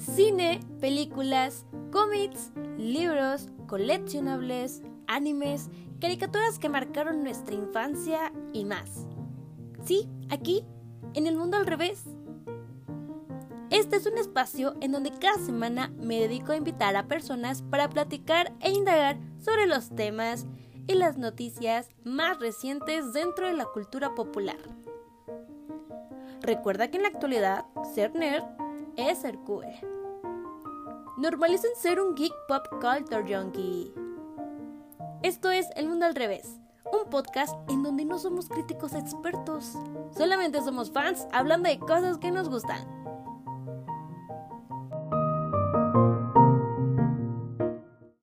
cine, películas, cómics, libros, coleccionables, animes, caricaturas que marcaron nuestra infancia y más. Sí, aquí, en el mundo al revés. Este es un espacio en donde cada semana me dedico a invitar a personas para platicar e indagar sobre los temas y las noticias más recientes dentro de la cultura popular. Recuerda que en la actualidad ser nerd es ser cool. Normalicen ser un geek pop culture junkie. Esto es El Mundo al Revés, un podcast en donde no somos críticos expertos, solamente somos fans hablando de cosas que nos gustan.